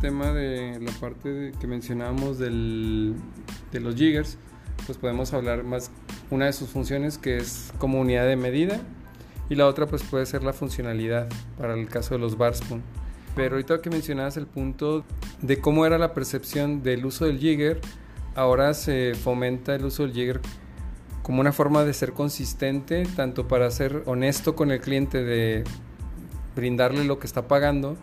tema de la parte que mencionábamos del, de los jiggers, pues podemos hablar más una de sus funciones que es como unidad de medida y la otra pues puede ser la funcionalidad para el caso de los bar spoon. Pero ahorita que mencionabas el punto de cómo era la percepción del uso del jigger, ahora se fomenta el uso del jigger como una forma de ser consistente, tanto para ser honesto con el cliente de brindarle lo que está pagando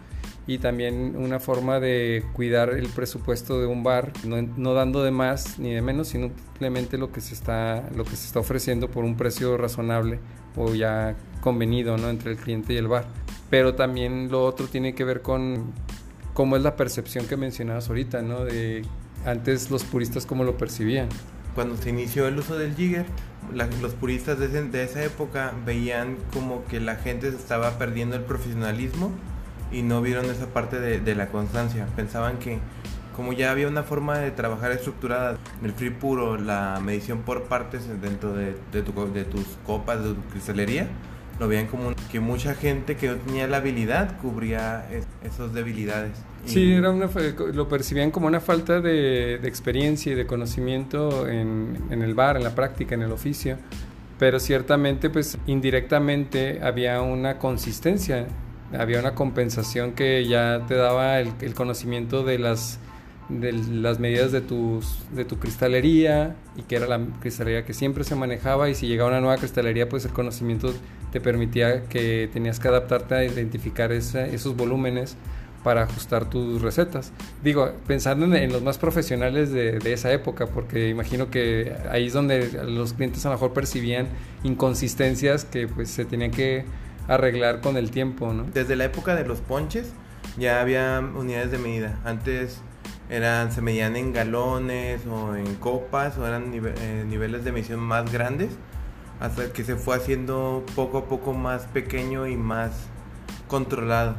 y también una forma de cuidar el presupuesto de un bar, no, dando de más ni de menos, sino simplemente lo que se está lo que se está ofreciendo por un precio razonable o ya convenido, ¿no? entre el cliente y el bar. Pero también lo otro tiene que ver con cómo es la percepción que mencionabas ahorita, ¿no? De antes los puristas cómo lo percibían. Cuando se inició el uso del jigger, los puristas de, de esa época veían como que la gente estaba perdiendo el profesionalismo y no vieron esa parte de, la constancia. Pensaban que como ya había una forma de trabajar estructurada, el free puro, la medición por partes dentro de, de, de tus copas, de tu cristalería, lo veían como que mucha gente que no tenía la habilidad cubría esas debilidades. Sí, era una, lo percibían como una falta de, experiencia y de conocimiento en, en, el bar, en la práctica, en el oficio. Pero ciertamente, pues indirectamente había una consistencia había una compensación que ya te daba el, conocimiento de las, de las medidas de, tus, de tu cristalería y que era la cristalería que siempre se manejaba y si llegaba una nueva cristalería pues el conocimiento te permitía que tenías que adaptarte a identificar esos volúmenes para ajustar tus recetas. Digo, pensando en, los más profesionales de, de, esa época, porque imagino que ahí es donde los clientes a lo mejor percibían inconsistencias que pues se tenían que arreglar con el tiempo, ¿no? Desde la época de los ponches ya había unidades de medida. Antes eran se medían en galones o en copas o eran eh, niveles de medición más grandes hasta que se fue haciendo poco a poco más pequeño y más controlado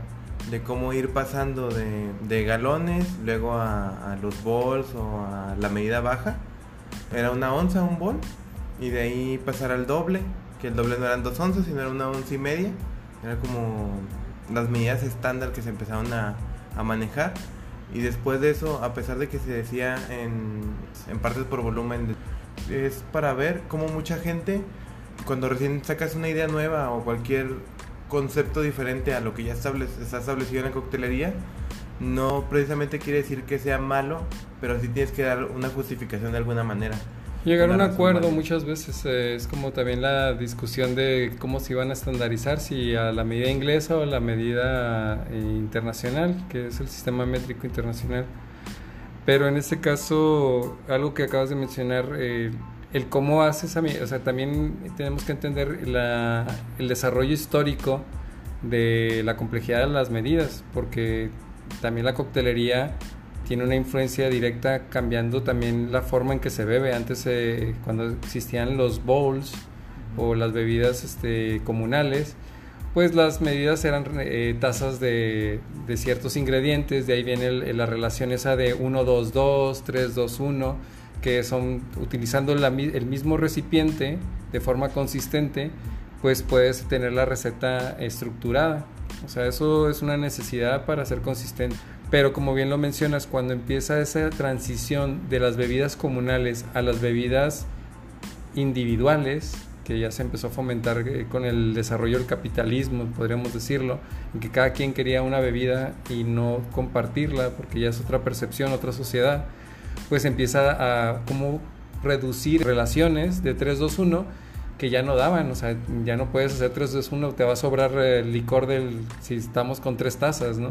de cómo ir pasando de, galones luego a, a, los bols o a la medida baja era una onza un bol y de ahí pasar al doble que el doble no eran dos onzas, sino era una once y media. Era como las medidas estándar que se empezaron a, manejar. Y después de eso, a pesar de que se decía en, en partes por volumen, es para ver cómo mucha gente, cuando recién sacas una idea nueva o cualquier concepto diferente a lo que ya está establecido en la coctelería, no precisamente quiere decir que sea malo, pero sí tienes que dar una justificación de alguna manera. Llegar a un acuerdo muchas veces eh, es como también la discusión de cómo se iban a estandarizar, si a la medida inglesa o a la medida eh, internacional, que es el sistema métrico internacional. Pero en este caso, algo que acabas de mencionar, eh, el cómo haces a mí, o sea, también tenemos que entender la, el desarrollo histórico de la complejidad de las medidas, porque también la coctelería tiene una influencia directa cambiando también la forma en que se bebe. Antes, eh, cuando existían los bowls o las bebidas este, comunales, pues las medidas eran eh, tazas de, ciertos ingredientes, de ahí viene la relación esa de 1, 2, 2, 3, 2, 1, que son utilizando el mismo recipiente de forma consistente, pues puedes tener la receta estructurada. O sea, eso es una necesidad para ser consistente. Pero como bien lo mencionas, cuando empieza esa transición de las bebidas comunales a las bebidas individuales, que ya se empezó a fomentar eh, con el desarrollo del capitalismo, podríamos decirlo, en que cada quien quería una bebida y no compartirla, porque ya es otra percepción, otra sociedad, pues empieza a como reducir relaciones de 3-2-1 que ya no daban, o sea, ya no puedes hacer 3-2-1, te va a sobrar el licor del, si estamos con tres tazas, ¿no?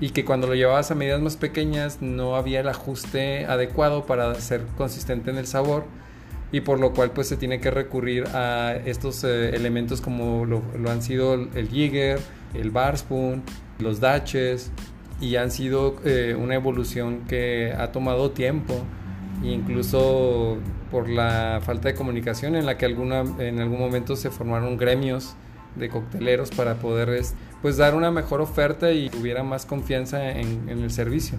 Y que cuando lo llevabas a medidas más pequeñas no había el ajuste adecuado para ser consistente en el sabor y por lo cual pues se tiene que recurrir a estos eh, elementos como lo, han sido el jigger, el bar spoon, los daches y han sido eh, una evolución que ha tomado tiempo incluso por la falta de comunicación en la que alguna, en algún momento se formaron gremios de cocteleros para poder pues dar una mejor oferta y tuviera más confianza en, el servicio.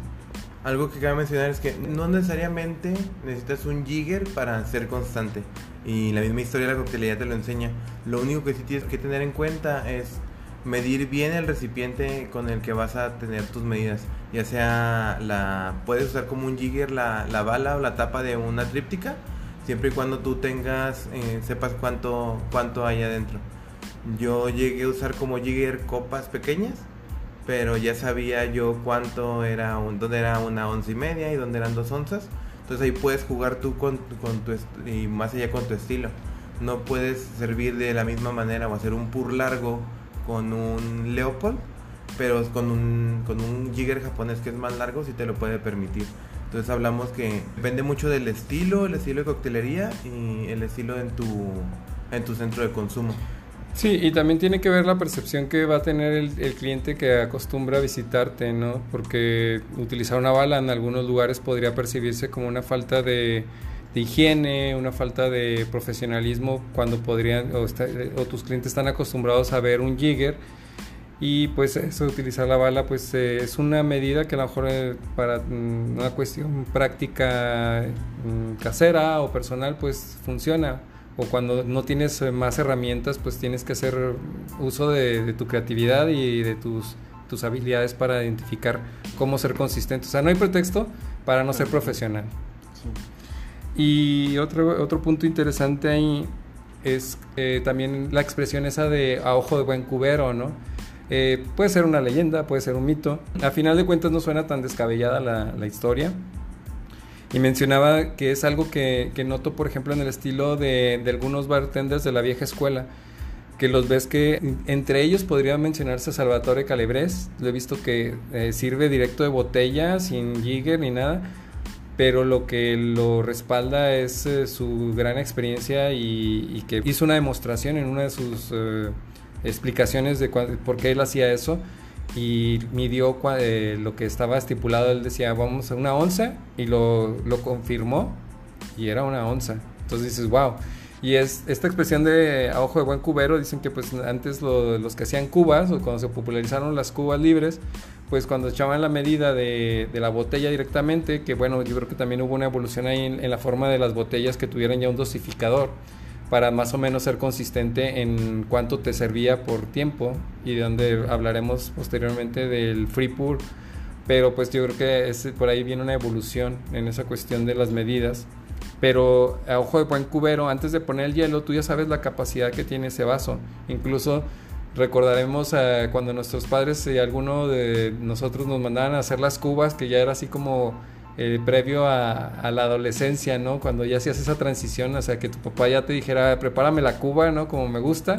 Algo que cabe mencionar es que no necesariamente necesitas un jigger para ser constante. Y la misma historia de la coctelería te lo enseña. Lo único que sí tienes que tener en cuenta es medir bien el recipiente con el que vas a tener tus medidas. Ya sea la puedes usar como un jigger la, la bala o la tapa de una tríptica, siempre y cuando tú tengas eh, sepas cuánto cuánto hay adentro. Yo llegué a usar como jigger copas pequeñas, pero ya sabía yo cuánto era un, dónde era una once y media y dónde eran dos onzas. Entonces ahí puedes jugar tú con, con tu y más allá con tu estilo. No puedes servir de la misma manera o hacer un pur largo con un Leopold, pero con un, con un jigger japonés que es más largo si te lo puede permitir. Entonces hablamos que depende mucho del estilo, el estilo de coctelería y el estilo en tu, en tu centro de consumo. Sí, y también tiene que ver la percepción que va a tener el, cliente que acostumbra a visitarte, ¿no? Porque utilizar una bala en algunos lugares podría percibirse como una falta de, de higiene, una falta de profesionalismo cuando podrían o, está, o, tus clientes están acostumbrados a ver un jigger y pues eso utilizar la bala pues eh, es una medida que a lo mejor eh, para mm, una cuestión práctica mm, casera o personal pues funciona o cuando no tienes eh, más herramientas pues tienes que hacer uso de, de tu creatividad y de tus tus habilidades para identificar cómo ser consistente. O sea, no hay pretexto para no ser profesional. Sí. Y otro, otro punto interesante ahí es eh, también la expresión esa de a ojo de buen cubero, ¿no? Eh, puede ser una leyenda, puede ser un mito. A final de cuentas no suena tan descabellada la, la historia. Y mencionaba que es algo que, noto, por ejemplo, en el estilo de, algunos bartenders de la vieja escuela, que los ves que entre ellos podría mencionarse Salvatore Calebres. Lo he visto que eh, sirve directo de botella, sin jigger ni nada pero lo que lo respalda es eh, su gran experiencia y, y, que hizo una demostración en una de sus eh, explicaciones de por qué él hacía eso y midió eh, lo que estaba estipulado, él decía vamos a una onza y lo, lo confirmó y era una onza. Entonces dices, wow. Y es esta expresión de a ojo de buen cubero, dicen que pues antes lo, los que hacían cubas o cuando se popularizaron las cubas libres, pues cuando echaban la medida de, de, la botella directamente, que bueno, yo creo que también hubo una evolución ahí en, en, la forma de las botellas que tuvieran ya un dosificador para más o menos ser consistente en cuánto te servía por tiempo y de donde hablaremos posteriormente del free pour, pero pues yo creo que es, por ahí viene una evolución en esa cuestión de las medidas. Pero a ojo de buen cubero, antes de poner el hielo, tú ya sabes la capacidad que tiene ese vaso. Incluso recordaremos eh, cuando nuestros padres y alguno de nosotros nos mandaban a hacer las cubas, que ya era así como eh, previo a, la adolescencia, ¿no? Cuando ya hacías esa transición, o sea, que tu papá ya te dijera, prepárame la cuba, ¿no? Como me gusta,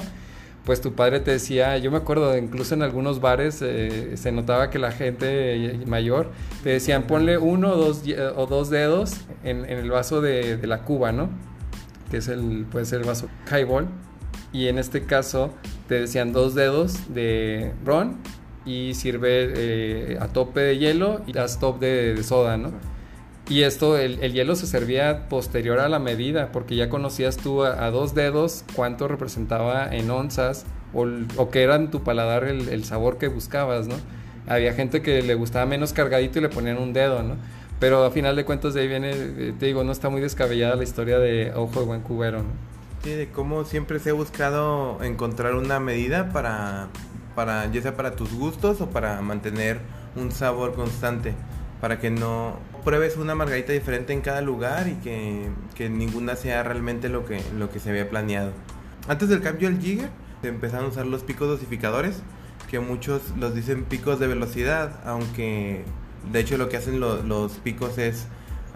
pues tu padre te decía, yo me acuerdo, incluso en algunos bares eh, se notaba que la gente mayor te decían, ponle uno o dos, o dos dedos en, el vaso de, de, la cuba, ¿no? Que es el, puede ser el vaso highball. Y en este caso te decían dos dedos de ron y sirve eh, a tope de hielo y a top de, de soda, ¿no? Y esto, el, el, hielo se servía posterior a la medida, porque ya conocías tú a, a dos dedos cuánto representaba en onzas o, o que era en tu paladar el, el, sabor que buscabas, ¿no? Había gente que le gustaba menos cargadito y le ponían un dedo, ¿no? Pero a final de cuentas de ahí viene, eh, te digo, no está muy descabellada la historia de Ojo de Buen Cubero, ¿no? Sí, de cómo siempre se ha buscado encontrar una medida para, para, ya sea para tus gustos o para mantener un sabor constante, para que no pruebes una margarita diferente en cada lugar y que, que ninguna sea realmente lo que, lo que se había planeado. Antes del cambio al Jigger, se empezaron a usar los picos dosificadores, que muchos los dicen picos de velocidad, aunque de hecho lo que hacen lo, los picos es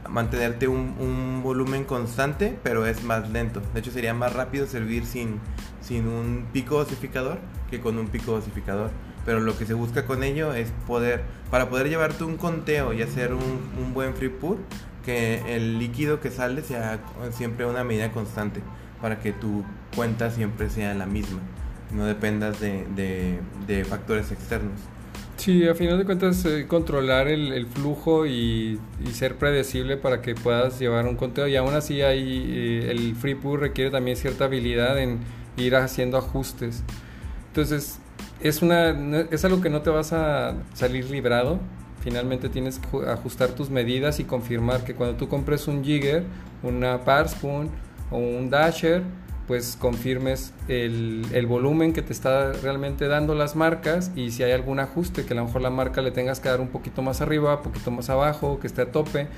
mantenerte un, un, volumen constante, pero es más lento. De hecho, sería más rápido servir sin, sin un pico dosificador que con un pico dosificador. Pero lo que se busca con ello es poder, para poder llevarte un conteo y hacer un, un buen free pour, que el líquido que sale sea siempre una medida constante, para que tu cuenta siempre sea la misma, no dependas de, de, de factores externos. Sí, a final de cuentas eh, controlar el, el flujo y, y, ser predecible para que puedas llevar un conteo y aún así hay, eh, el free pour requiere también cierta habilidad en ir haciendo ajustes. Entonces es, una, es algo que no te vas a salir librado, finalmente tienes que ajustar tus medidas y confirmar que cuando tú compres un jigger, una par spoon o un dasher, pues confirmes el, el, volumen que te está realmente dando las marcas y si hay algún ajuste que a lo mejor la marca le tengas que dar un poquito más arriba, un poquito más abajo, que esté a tope.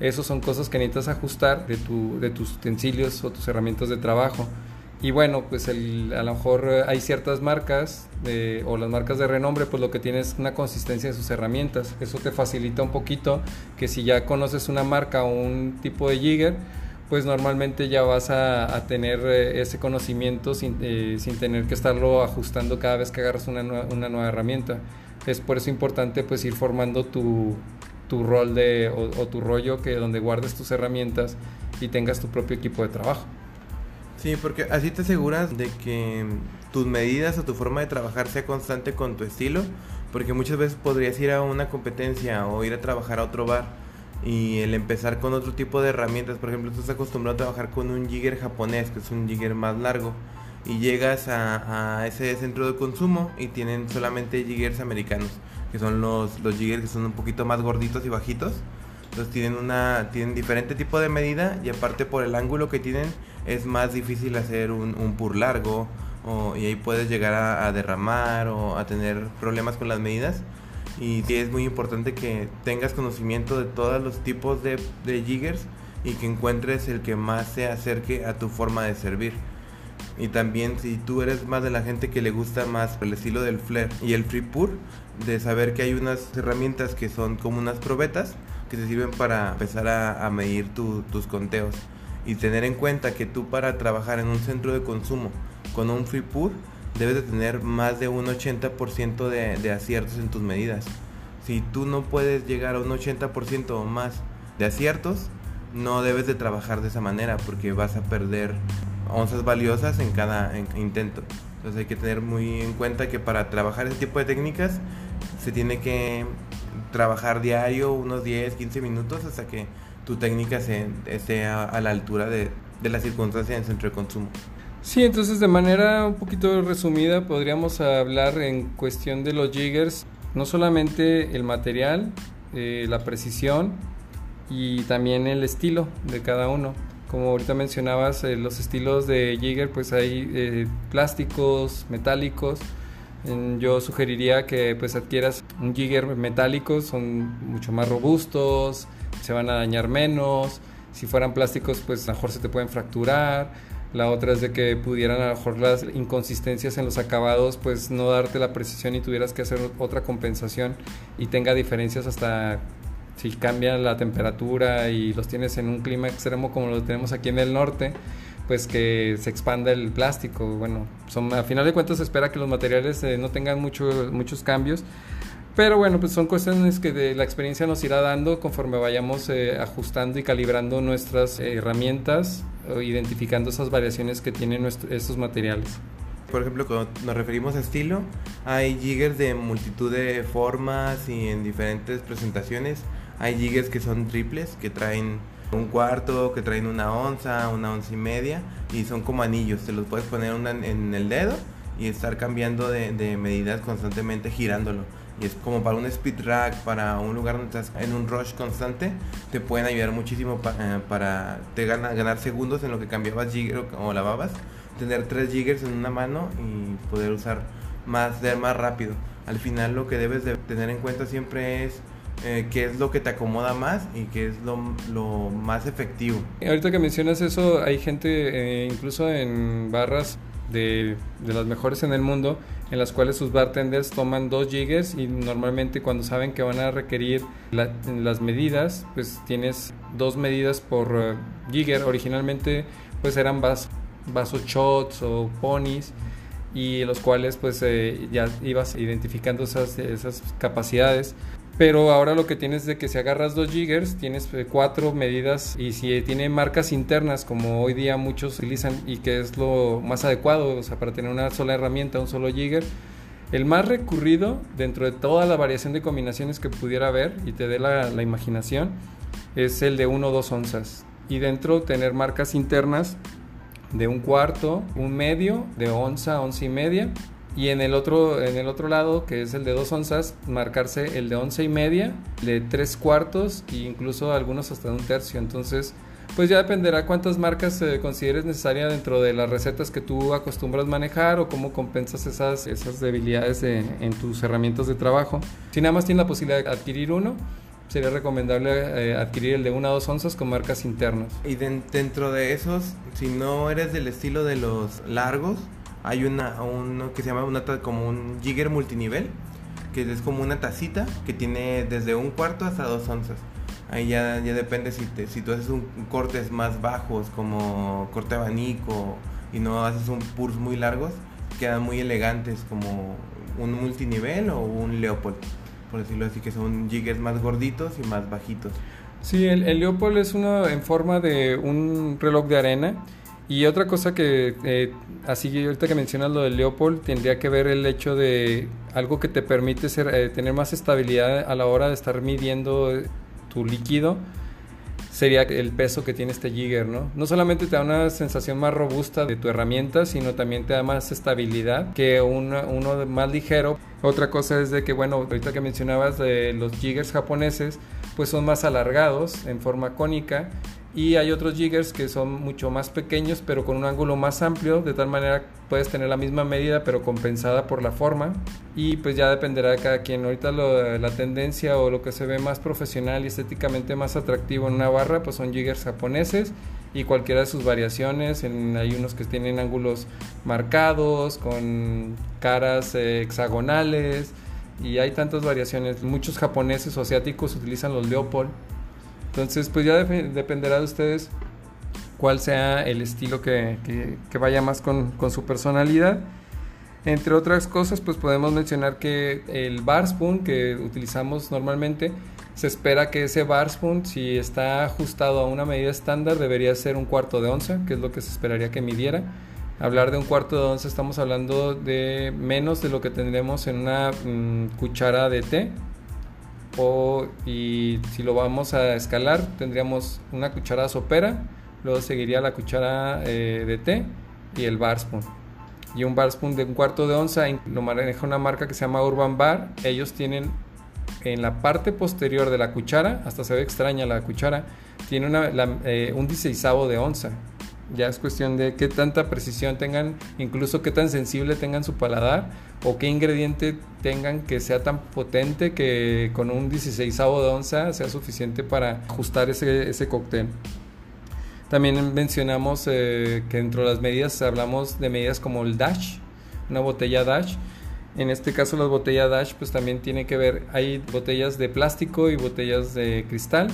Esas son cosas que necesitas ajustar de, tu, de tus utensilios o tus herramientas de trabajo. Y bueno, pues el, a lo mejor eh, hay ciertas marcas o las marcas de renombre, pues lo que tiene es una consistencia de sus herramientas. Eso te facilita un poquito que si ya conoces una marca o un tipo de jigger, pues normalmente ya vas a, tener eh, ese conocimiento sin, eh, sin, tener que estarlo ajustando cada vez que agarras una, una, nueva herramienta. Es por eso importante pues ir formando tu, tu rol de, o, tu rollo que donde guardes tus herramientas y tengas tu propio equipo de trabajo. Sí, porque así te aseguras de que tus medidas o tu forma de trabajar sea constante con tu estilo, porque muchas veces podrías ir a una competencia o ir a trabajar a otro bar y el empezar con otro tipo de herramientas, por ejemplo, tú estás acostumbrado a trabajar con un jigger japonés, que es un jigger más largo, y llegas a, ese centro de consumo y tienen solamente jiggers americanos, que son los, los jiggers que son un poquito más gorditos y bajitos. Entonces tienen una tienen diferente tipo de medida y aparte por el ángulo que tienen es más difícil hacer un, un pur largo y ahí puedes llegar a, derramar o a tener problemas con las medidas y es muy importante que tengas conocimiento de todos los tipos de, de jiggers y que encuentres el que más se acerque a tu forma de servir. Y también si tú eres más de la gente que le gusta más el estilo del flare y el free pour, de saber que hay unas herramientas que son como unas probetas que te sirven para empezar a, medir tus conteos. Y tener en cuenta que tú para trabajar en un centro de consumo con un free pour debes de tener más de un 80% de, de aciertos en tus medidas. Si tú no puedes llegar a un 80% o más de aciertos, no debes de trabajar de esa manera porque vas a perder onzas valiosas en cada intento. Entonces hay que tener muy en cuenta que para trabajar ese tipo de técnicas se tiene que trabajar diario unos 10, 15 minutos hasta que tu técnica esté a, la altura de, de las circunstancias en el centro de consumo. Sí, entonces de manera un poquito resumida podríamos hablar en cuestión de los jiggers, no solamente el material, eh, la precisión y también el estilo de cada uno. Como ahorita mencionabas, eh, los estilos de jigger, pues hay eh, plásticos, metálicos. yo sugeriría que pues adquieras un jigger metálico, son mucho más robustos, se van a dañar menos. Si fueran plásticos, pues mejor se te pueden fracturar la otra es de que pudieran a lo mejor las inconsistencias en los acabados, pues no darte la precisión y tuvieras que hacer otra compensación y tenga diferencias hasta si cambia la temperatura y los tienes en un clima extremo como lo tenemos aquí en el norte, pues que se expanda el plástico. Bueno, son, a final de cuentas se espera que los materiales eh, no tengan mucho, muchos cambios. Pero bueno, pues son cuestiones que de la experiencia nos irá dando conforme vayamos eh, ajustando y calibrando nuestras herramientas identificando esas variaciones que tienen estos materiales. Por ejemplo, cuando nos referimos a estilo, hay jiggers de multitud de formas y en diferentes presentaciones. Hay jiggers que son triples, que traen un cuarto, que traen una onza, una onza y media, y son como anillos. Te los puedes poner en el dedo y estar cambiando de, de medidas constantemente girándolo y es como para un speed rack, para un lugar donde estás en un rush constante, te pueden ayudar muchísimo eh, para te gana, ganar segundos en lo que cambiabas jigger o, lavabas, tener tres jiggers en una mano y poder usar más, de más rápido. Al final lo que debes de tener en cuenta siempre es eh, qué es lo que te acomoda más y qué es lo, lo más efectivo. Ahorita que mencionas eso, hay gente eh, incluso en barras de, las mejores en el mundo, en las cuales sus bartenders toman dos jiggers y normalmente cuando saben que van a requerir las medidas, pues tienes dos medidas por uh, jigger. Originalmente pues eran vasos shots o ponies y los cuales pues eh, ya ibas identificando esas, esas capacidades pero ahora lo que tienes de que si agarras dos jiggers, tienes eh, cuatro medidas y si tiene marcas internas como hoy día muchos utilizan y que es lo más adecuado, o sea, para tener una sola herramienta, un solo jigger, el más recurrido dentro de toda la variación de combinaciones que pudiera haber y te dé la, imaginación es el de 1 o 2 onzas. Y dentro tener marcas internas de un cuarto, un medio, de onza, once y media y en el otro en el otro lado que es el de dos onzas marcarse el de once y media de tres cuartos e incluso algunos hasta de un tercio entonces pues ya dependerá cuántas marcas eh, consideres necesaria dentro de las recetas que tú acostumbras manejar o cómo compensas esas, esas debilidades en tus herramientas de trabajo. Si nada más tienes la posibilidad de adquirir uno, sería recomendable eh, adquirir el de 1 a 2 onzas con marcas internas. Y dentro de esos, si no eres del estilo de los largos, hay una uno que se llama una como un jigger multinivel, que es como una tacita que tiene desde un cuarto hasta dos onzas. Ahí ya, ya depende si, te, si tú haces un cortes más bajos, como corte abanico, y no haces un purs muy largos, quedan muy elegantes, como un multinivel o un Leopold por decirlo así, que son jiggers más gorditos y más bajitos. Sí, el, el Leopold es uno en forma de un reloj de arena. Y otra cosa que, eh, así ahorita que mencionas lo del Leopold, tendría que ver el hecho de algo que te permite eh, tener más estabilidad a la hora de estar midiendo tu líquido sería el peso que tiene este jigger, ¿no? No solamente te da una sensación más robusta de tu herramienta, sino también te da más estabilidad que uno más ligero. Otra cosa es de que, bueno, ahorita que mencionabas de los jiggers japoneses, pues son más alargados en forma cónica y hay otros jiggers que son mucho más pequeños pero con un ángulo más amplio. De tal manera puedes tener la misma medida pero compensada por la forma. Y pues ya dependerá de cada quien. Ahorita la tendencia o lo que se ve más profesional y estéticamente más atractivo en una barra pues son jiggers japoneses. Y cualquiera de sus variaciones hay unos que tienen ángulos marcados con caras eh, hexagonales. Y hay tantas variaciones. Muchos japoneses o asiáticos utilizan los Leopold entonces, pues ya dependerá de ustedes cuál sea el estilo que, vaya más con, su personalidad. Entre otras cosas, pues podemos mencionar que el bar spoon que utilizamos normalmente, se espera que ese bar spoon, si está ajustado a una medida estándar, debería ser un cuarto de onza, que es lo que se esperaría que midiera. Hablar de un cuarto de onza, estamos hablando de menos de lo que tendremos en una mm, cuchara de té, o, y si lo vamos a escalar tendríamos una cucharada sopera, luego seguiría la cuchara eh, de té y el bar spoon. Y un bar spoon de un cuarto de onza lo maneja una marca que se llama Urban Bar. Ellos tienen en la parte posterior de la cuchara, hasta se ve extraña la cuchara, tiene eh, un 16 de onza. Ya es cuestión de qué tanta precisión tengan, incluso qué tan sensible tengan su paladar o qué ingrediente tengan que sea tan potente que con un 16 de onza sea suficiente para ajustar ese, ese cóctel. También mencionamos eh, que dentro de las medidas hablamos de medidas como el dash, una botella dash. En este caso las botellas dash pues también tiene que ver, hay botellas de plástico y botellas de cristal.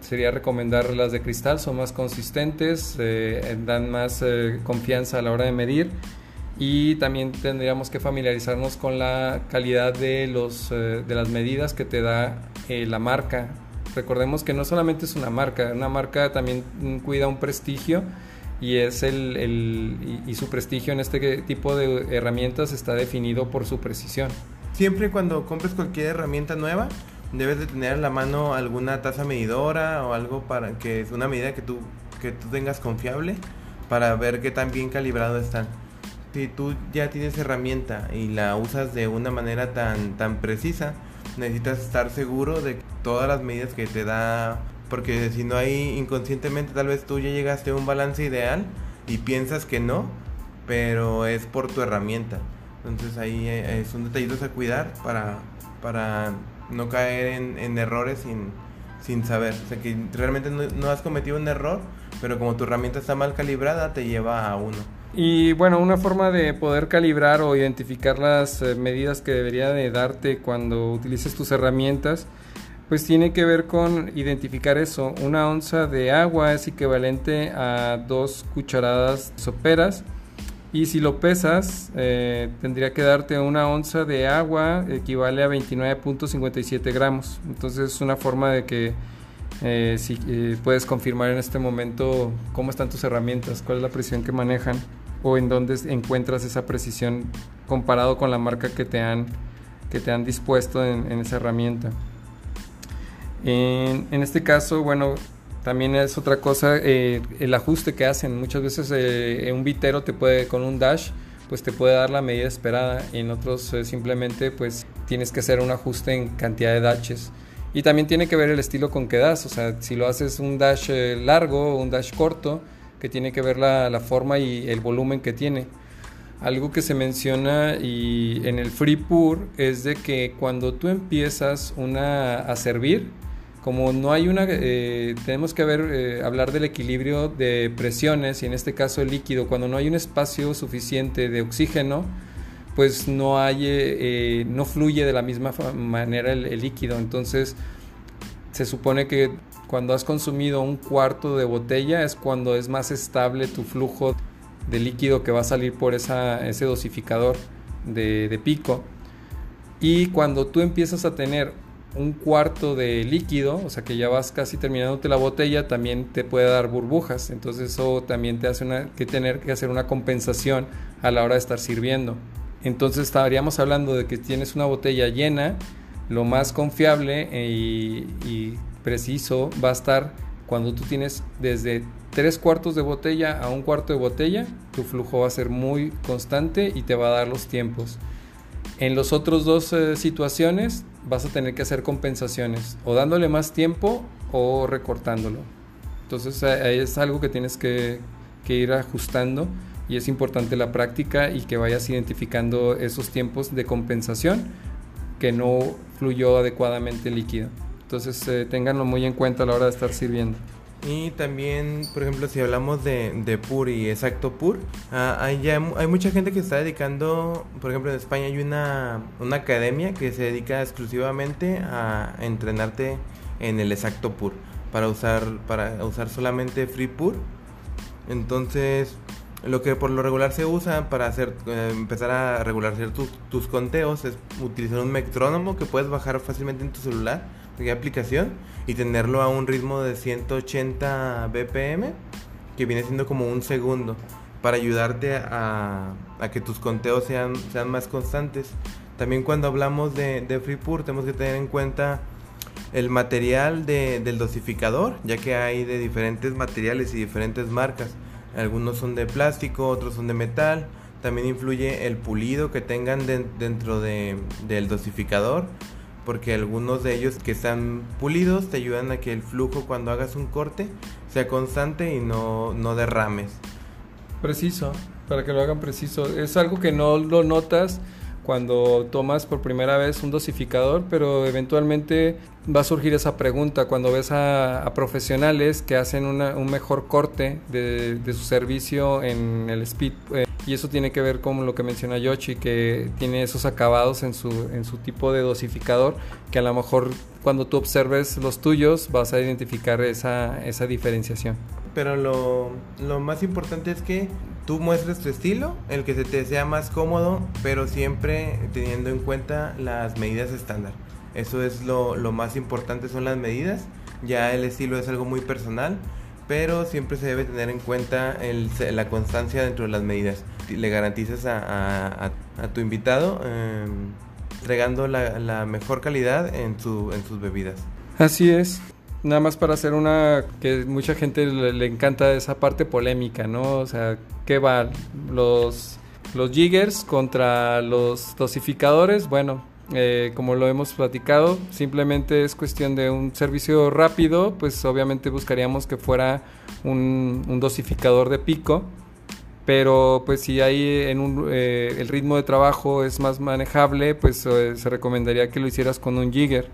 Sería recomendar las de cristal, son más consistentes, eh, dan más eh, confianza a la hora de medir y también tendríamos que familiarizarnos con la calidad de, los, eh, de las medidas que te da eh, la marca. Recordemos que no solamente es una marca, una marca también cuida un prestigio y, es el, el y, su prestigio en este tipo de herramientas está definido por su precisión. Siempre cuando compres cualquier herramienta nueva, debes de tener a la mano alguna tasa medidora o algo para que es una medida que tú, que tú tengas confiable para ver qué tan bien calibrado están si tú ya tienes herramienta y la usas de una manera tan, tan precisa, necesitas estar seguro de todas las medidas que te da, porque si no hay inconscientemente tal vez tú ya llegaste a un balance ideal y piensas que no, pero es por tu herramienta. Entonces ahí eh, son detallitos a cuidar para, para no caer en, errores sin, sin saber. O sea que realmente no, no has cometido un error, pero como tu herramienta está mal calibrada, te lleva a uno. Y bueno, una forma de poder calibrar o identificar las eh, medidas que debería de darte cuando utilices tus herramientas, pues tiene que ver con identificar eso. Una onza de agua es equivalente a dos cucharadas soperas. Y si lo pesas, eh, tendría que darte una onza de agua equivale a 29.57 gramos. Entonces es una forma de que eh, si puedes confirmar en este momento cómo están tus herramientas, cuál es la presión que manejan o en dónde encuentras esa precisión comparado con la marca que te han, que te han dispuesto en, esa herramienta. En, este caso, bueno, también es otra cosa eh, el ajuste que hacen. Muchas veces eh, un vitero te puede, con un dash, pues te puede dar la medida esperada. En otros eh, simplemente pues tienes que hacer un ajuste en cantidad de dashes. Y también tiene que ver el estilo con que das, o sea, si lo haces un dash eh, largo o un dash corto, que tiene que ver la, la, forma y el volumen que tiene. Algo que se menciona y en el free pour es de que cuando tú empiezas una, a servir, como no hay una, eh, tenemos que eh, hablar del equilibrio de presiones y en este caso el líquido, cuando no hay un espacio suficiente de oxígeno, pues no hay, eh, no fluye de la misma manera el, líquido. Entonces se supone que cuando has consumido un cuarto de botella es cuando es más estable tu flujo de líquido que va a salir por ese dosificador de pico. Y cuando tú empiezas a tener un cuarto de líquido, o sea que ya vas casi terminándote la botella, también te puede dar burbujas. Entonces eso también te hace una, que tener que hacer una compensación a la hora de estar sirviendo. Entonces estaríamos hablando de que tienes una botella llena, lo más confiable y, preciso va a estar cuando tú tienes desde tres cuartos de botella a un cuarto de botella, tu flujo va a ser muy constante y te va a dar los tiempos. En los otros dos eh, situaciones vas a tener que hacer compensaciones, o dándole más tiempo o recortándolo. Entonces ahí es algo que tienes que ir ajustando y es importante la práctica y que vayas identificando esos tiempos de compensación que no fluyó adecuadamente el líquido. Entonces eh, muy en cuenta a la hora de estar sirviendo. Y también, por ejemplo, si hablamos de, de PUR y exacto PUR, ah, hay, ya, hay mucha gente que está dedicando, por ejemplo, en España hay una, una academia que se dedica exclusivamente a entrenarte en el exacto PUR, para usar, para usar solamente Free PUR. Entonces, lo que por lo regular se usa para hacer eh, empezar a regular tus conteos es utilizar un metrónomo que puedes bajar fácilmente en tu celular, qué aplicación, y tenerlo a un ritmo de 180 BPM, que viene siendo como un segundo, para ayudarte a, que tus conteos sean, sean más constantes. También cuando hablamos de, de FreePur tenemos que tener en cuenta el material del dosificador, ya que hay de diferentes materiales y diferentes marcas. Algunos son de plástico, otros son de metal. También influye el pulido que tengan dentro de, del dosificador, porque algunos de ellos que están pulidos te ayudan a que el flujo cuando hagas un corte sea constante y no, no derrames. Preciso, para que lo hagan preciso. Es algo que no lo notas cuando tomas por primera vez un dosificador, pero eventualmente va a surgir esa pregunta cuando ves a, profesionales que hacen un mejor corte de, su servicio en el speed. Eh, y eso tiene que ver con lo que menciona Yoshi, que tiene esos acabados en su, en su tipo de dosificador, que a lo mejor cuando tú observes los tuyos vas a identificar esa, esa diferenciación. Pero lo, lo más importante es que tú muestres tu estilo, el que se te sea más cómodo, pero siempre teniendo en cuenta las medidas estándar. Eso es lo, más importante, son las medidas. Ya el estilo es algo muy personal, pero siempre se debe tener en cuenta la constancia dentro de las medidas. Le garantizas a, tu invitado em, entregando la, mejor calidad en, su, en sus bebidas. Así es nada más para hacer una que mucha gente le, encanta esa parte polémica, ¿no? O sea, ¿qué va? Los, los jiggers contra los dosificadores, bueno, eh, como lo hemos platicado, simplemente es cuestión de un servicio rápido, pues obviamente buscaríamos que fuera un, dosificador de pico, pero pues si hay en un, eh, el ritmo de trabajo es más manejable, pues eh, se recomendaría que lo hicieras con un jigger.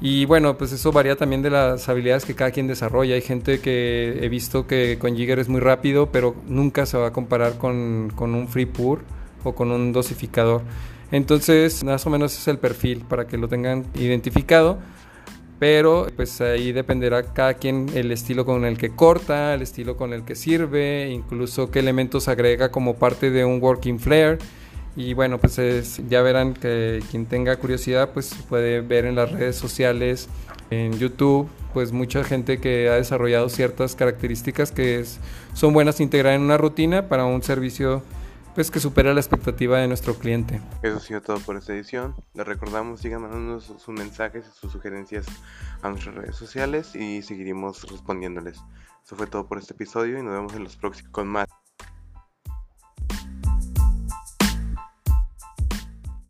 Y bueno, pues eso varía también de las habilidades que cada quien desarrolla. Hay gente que he visto que con Jigger es muy rápido, pero nunca se va a comparar con, con un Free Pour o con un dosificador. Entonces, más o menos es el perfil para que lo tengan identificado. Pero pues ahí dependerá cada quien el estilo con el que corta, el estilo con el que sirve, incluso qué elementos agrega como parte de un working flare. Y bueno, pues ya verán que quien tenga curiosidad pues puede ver en las redes sociales, en YouTube, pues mucha gente que ha desarrollado ciertas características que son buenas integrar en una rutina para un servicio pues que supera la expectativa de nuestro cliente. Eso ha sido todo por esta edición. Les recordamos, sigan mandándonos sus mensajes y sus sugerencias a nuestras redes sociales y seguiremos respondiéndoles. Eso fue todo por este episodio y nos vemos en los próximos con más.